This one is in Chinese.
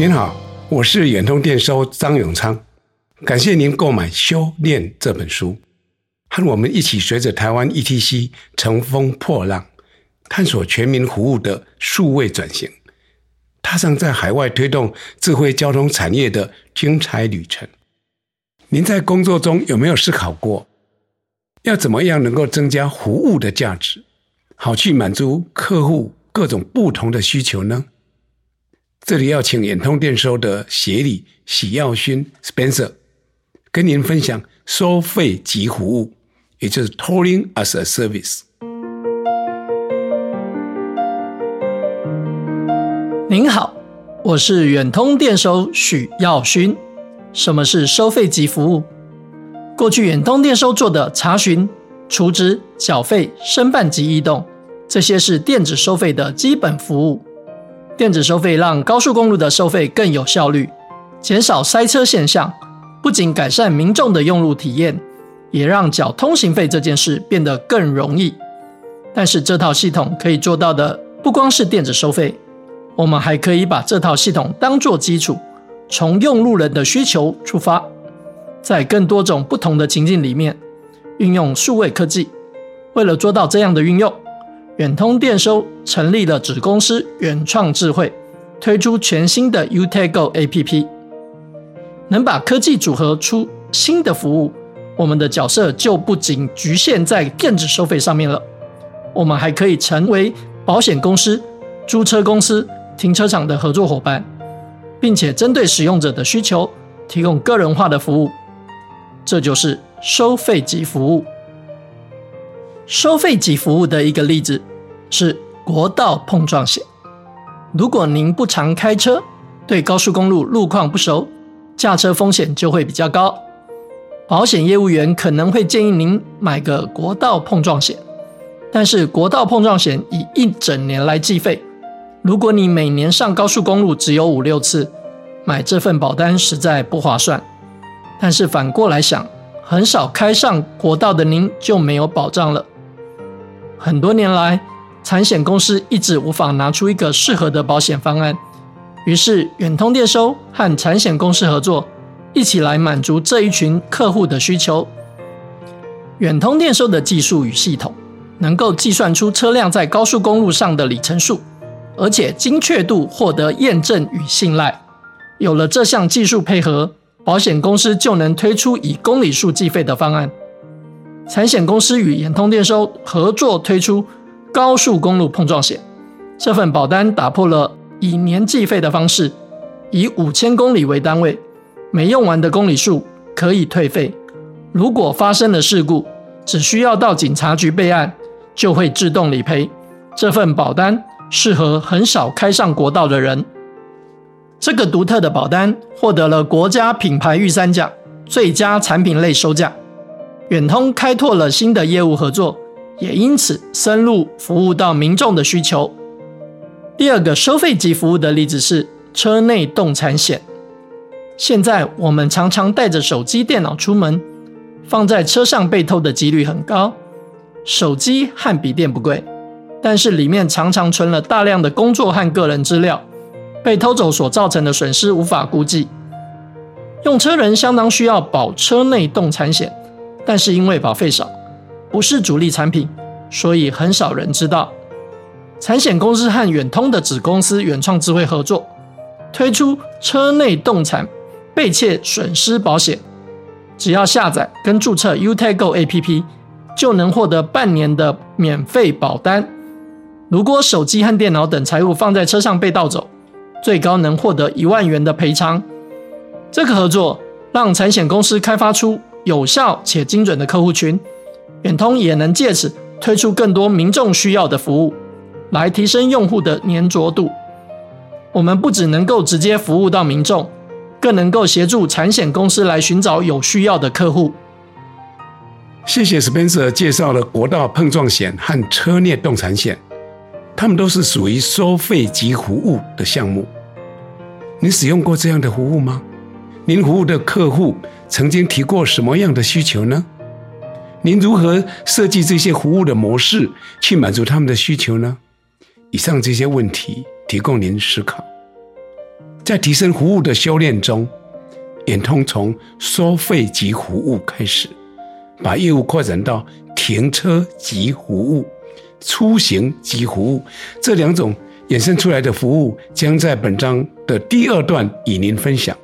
您好，我是远通电收张永昌，感谢您购买《修炼》这本书，和我们一起随着台湾 ETC 乘风破浪，探索全民服务的数位转型，踏上在海外推动智慧交通产业的精彩旅程。您在工作中有没有思考过，要怎么样能够增加服务的价值，好去满足客户各种不同的需求呢？这里要请远通电收的协理许耀勋 Spencer 跟您分享收费及服务，也就是 Tolling as a Service。您好，我是远通电收许耀勋。什么是收费及服务？过去远通电收做的查询、储值、缴费、申办及移动，这些是电子收费的基本服务。电子收费让高速公路的收费更有效率，减少塞车现象，不仅改善民众的用路体验，也让缴通行费这件事变得更容易。但是这套系统可以做到的不光是电子收费，我们还可以把这套系统当作基础。从用路人的需求出发，在更多种不同的情境里面运用数位科技。为了做到这样的运用，远通电收成立了子公司远创智慧，推出全新的 UTago APP，能把科技组合出新的服务。我们的角色就不仅局限在电子收费上面了，我们还可以成为保险公司、租车公司、停车场的合作伙伴。并且针对使用者的需求提供个人化的服务，这就是收费级服务。收费级服务的一个例子是国道碰撞险。如果您不常开车，对高速公路路况不熟，驾车风险就会比较高。保险业务员可能会建议您买个国道碰撞险，但是国道碰撞险以一整年来计费。如果你每年上高速公路只有五六次，买这份保单实在不划算。但是反过来想，很少开上国道的您就没有保障了。很多年来，产险公司一直无法拿出一个适合的保险方案，于是远通电收和产险公司合作，一起来满足这一群客户的需求。远通电收的技术与系统，能够计算出车辆在高速公路上的里程数。而且精确度获得验证与信赖，有了这项技术配合，保险公司就能推出以公里数计费的方案。产险公司与远通电收合作推出高速公路碰撞险，这份保单打破了以年计费的方式，以五千公里为单位，没用完的公里数可以退费。如果发生了事故，只需要到警察局备案，就会自动理赔。这份保单。适合很少开上国道的人。这个独特的保单获得了国家品牌御三奖最佳产品类收价。远通开拓了新的业务合作，也因此深入服务到民众的需求。第二个收费级服务的例子是车内动产险。现在我们常常带着手机、电脑出门，放在车上被偷的几率很高。手机和笔电不贵。但是里面常常存了大量的工作和个人资料，被偷走所造成的损失无法估计。用车人相当需要保车内动产险，但是因为保费少，不是主力产品，所以很少人知道。产险公司和远通的子公司远创智慧合作，推出车内动产被窃损失保险，只要下载跟注册 UTago APP，就能获得半年的免费保单。如果手机和电脑等财物放在车上被盗走，最高能获得一万元的赔偿。这个合作让产险公司开发出有效且精准的客户群，远通也能借此推出更多民众需要的服务，来提升用户的粘着度。我们不只能够直接服务到民众，更能够协助产险公司来寻找有需要的客户。谢谢 Spencer 介绍了国道碰撞险和车裂动产险。他们都是属于收费及服务的项目。你使用过这样的服务吗？您服务的客户曾经提过什么样的需求呢？您如何设计这些服务的模式去满足他们的需求呢？以上这些问题提供您思考。在提升服务的修炼中，远通从收费及服务开始，把业务扩展到停车及服务、出行及服务这两种衍生出来的服务，将在本章的第二段与您分享。